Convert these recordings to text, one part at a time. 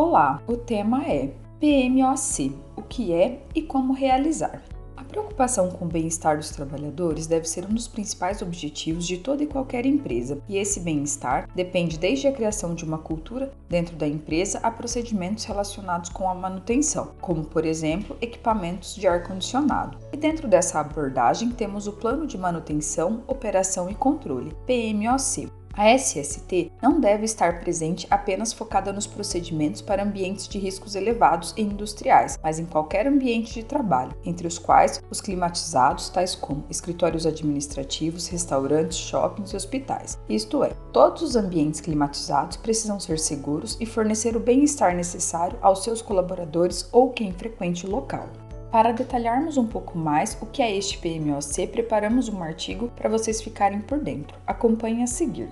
Olá, o tema é PMOC: o que é e como realizar. A preocupação com o bem-estar dos trabalhadores deve ser um dos principais objetivos de toda e qualquer empresa, e esse bem-estar depende desde a criação de uma cultura dentro da empresa a procedimentos relacionados com a manutenção, como, por exemplo, equipamentos de ar-condicionado. E dentro dessa abordagem temos o Plano de Manutenção, Operação e Controle, PMOC, a SST não deve estar presente apenas focada nos procedimentos para ambientes de riscos elevados e industriais, mas em qualquer ambiente de trabalho, entre os quais os climatizados, tais como escritórios administrativos, restaurantes, shoppings e hospitais. Isto é, todos os ambientes climatizados precisam ser seguros e fornecer o bem-estar necessário aos seus colaboradores ou quem frequente o local. Para detalharmos um pouco mais o que é este PMOC, preparamos um artigo para vocês ficarem por dentro. Acompanhe a seguir.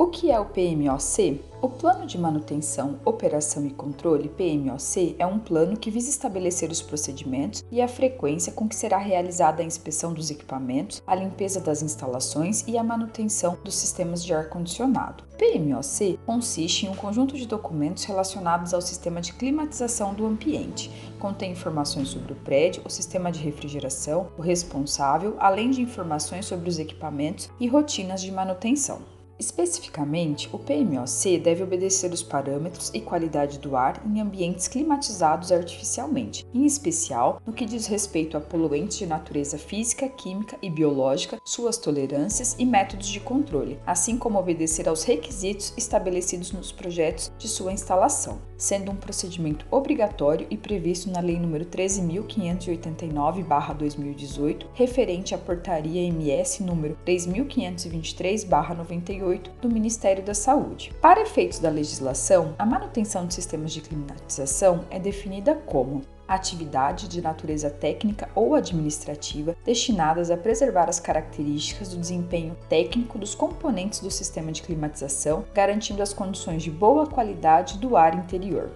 O que é o PMOC? O Plano de Manutenção, Operação e Controle, PMOC, é um plano que visa estabelecer os procedimentos e a frequência com que será realizada a inspeção dos equipamentos, a limpeza das instalações e a manutenção dos sistemas de ar-condicionado. PMOC consiste em um conjunto de documentos relacionados ao sistema de climatização do ambiente. Contém informações sobre o prédio, o sistema de refrigeração, o responsável, além de informações sobre os equipamentos e rotinas de manutenção. Especificamente, o PMOC deve obedecer os parâmetros e qualidade do ar em ambientes climatizados artificialmente, em especial no que diz respeito a poluentes de natureza física, química e biológica, suas tolerâncias e métodos de controle, assim como obedecer aos requisitos estabelecidos nos projetos de sua instalação, sendo um procedimento obrigatório e previsto na Lei nº 13.589/2018, referente à Portaria MS número 3523/98 do Ministério da Saúde. Para efeitos da legislação, a manutenção de sistemas de climatização é definida como atividade de natureza técnica ou administrativa destinadas a preservar as características do desempenho técnico dos componentes do sistema de climatização, garantindo as condições de boa qualidade do ar interior.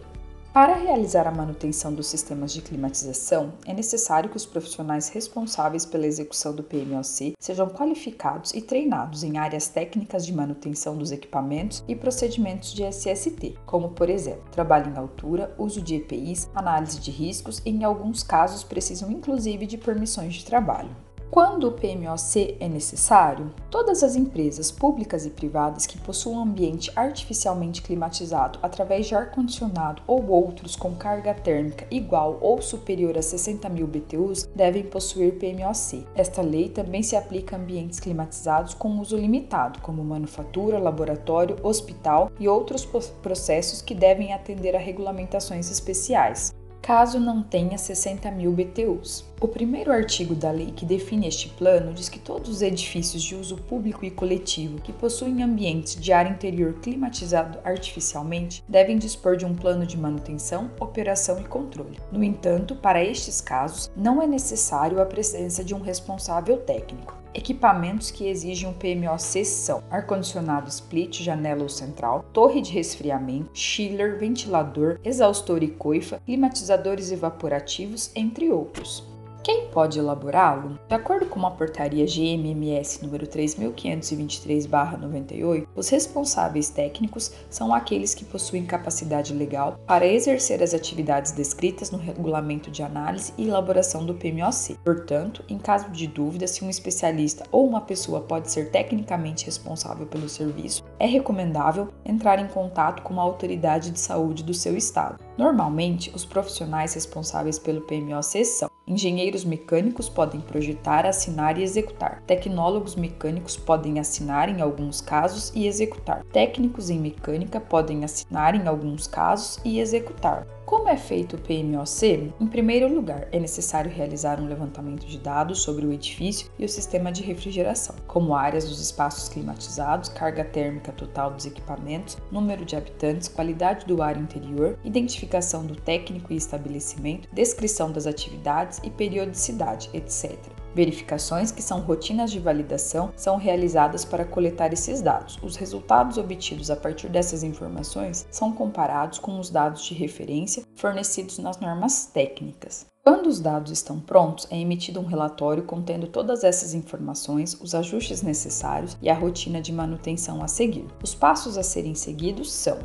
Para realizar a manutenção dos sistemas de climatização, é necessário que os profissionais responsáveis pela execução do PMOC sejam qualificados e treinados em áreas técnicas de manutenção dos equipamentos e procedimentos de SST, como, por exemplo, trabalho em altura, uso de EPIs, análise de riscos e, em alguns casos, precisam inclusive de permissões de trabalho. Quando o PMOC é necessário, todas as empresas públicas e privadas que possuam ambiente artificialmente climatizado através de ar-condicionado ou outros com carga térmica igual ou superior a 60 mil BTUs devem possuir PMOC. Esta lei também se aplica a ambientes climatizados com uso limitado, como manufatura, laboratório, hospital e outros processos que devem atender a regulamentações especiais caso não tenha 60 mil BTUs. O primeiro artigo da lei que define este plano diz que todos os edifícios de uso público e coletivo que possuem ambientes de ar interior climatizado artificialmente devem dispor de um plano de manutenção, operação e controle. No entanto, para estes casos, não é necessário a presença de um responsável técnico. Equipamentos que exigem um PMOC são ar-condicionado split, janela ou central, torre de resfriamento, chiller, ventilador, exaustor e coifa, climatizadores evaporativos, entre outros. Quem pode elaborá-lo? De acordo com a portaria GMMS número 3523/98, os responsáveis técnicos são aqueles que possuem capacidade legal para exercer as atividades descritas no regulamento de análise e elaboração do PMOC. Portanto, em caso de dúvida se um especialista ou uma pessoa pode ser tecnicamente responsável pelo serviço, é recomendável entrar em contato com a autoridade de saúde do seu estado. Normalmente, os profissionais responsáveis pelo PMOC são Engenheiros mecânicos podem projetar, assinar e executar. Tecnólogos mecânicos podem assinar em alguns casos e executar. Técnicos em mecânica podem assinar em alguns casos e executar. Como é feito o PMOC? Em primeiro lugar, é necessário realizar um levantamento de dados sobre o edifício e o sistema de refrigeração, como áreas dos espaços climatizados, carga térmica total dos equipamentos, número de habitantes, qualidade do ar interior, identificação do técnico e estabelecimento, descrição das atividades e periodicidade, etc. Verificações, que são rotinas de validação, são realizadas para coletar esses dados. Os resultados obtidos a partir dessas informações são comparados com os dados de referência fornecidos nas normas técnicas. Quando os dados estão prontos, é emitido um relatório contendo todas essas informações, os ajustes necessários e a rotina de manutenção a seguir. Os passos a serem seguidos são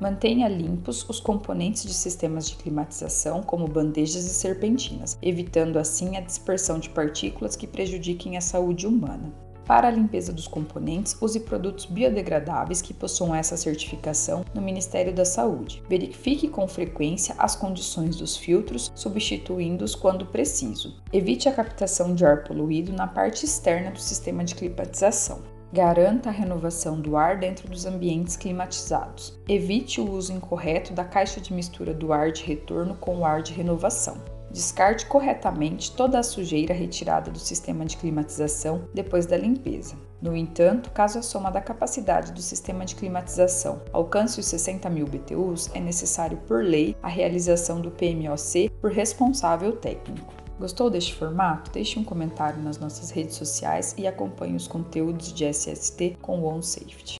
Mantenha limpos os componentes de sistemas de climatização, como bandejas e serpentinas, evitando assim a dispersão de partículas que prejudiquem a saúde humana. Para a limpeza dos componentes, use produtos biodegradáveis que possuam essa certificação no Ministério da Saúde. Verifique com frequência as condições dos filtros, substituindo-os quando preciso. Evite a captação de ar poluído na parte externa do sistema de climatização. Garanta a renovação do ar dentro dos ambientes climatizados. Evite o uso incorreto da caixa de mistura do ar de retorno com o ar de renovação. Descarte corretamente toda a sujeira retirada do sistema de climatização depois da limpeza. No entanto, caso a soma da capacidade do sistema de climatização alcance os 60 mil BTUs, é necessário, por lei, a realização do PMOC por responsável técnico. Gostou deste formato? Deixe um comentário nas nossas redes sociais e acompanhe os conteúdos de SST com o OnSafety.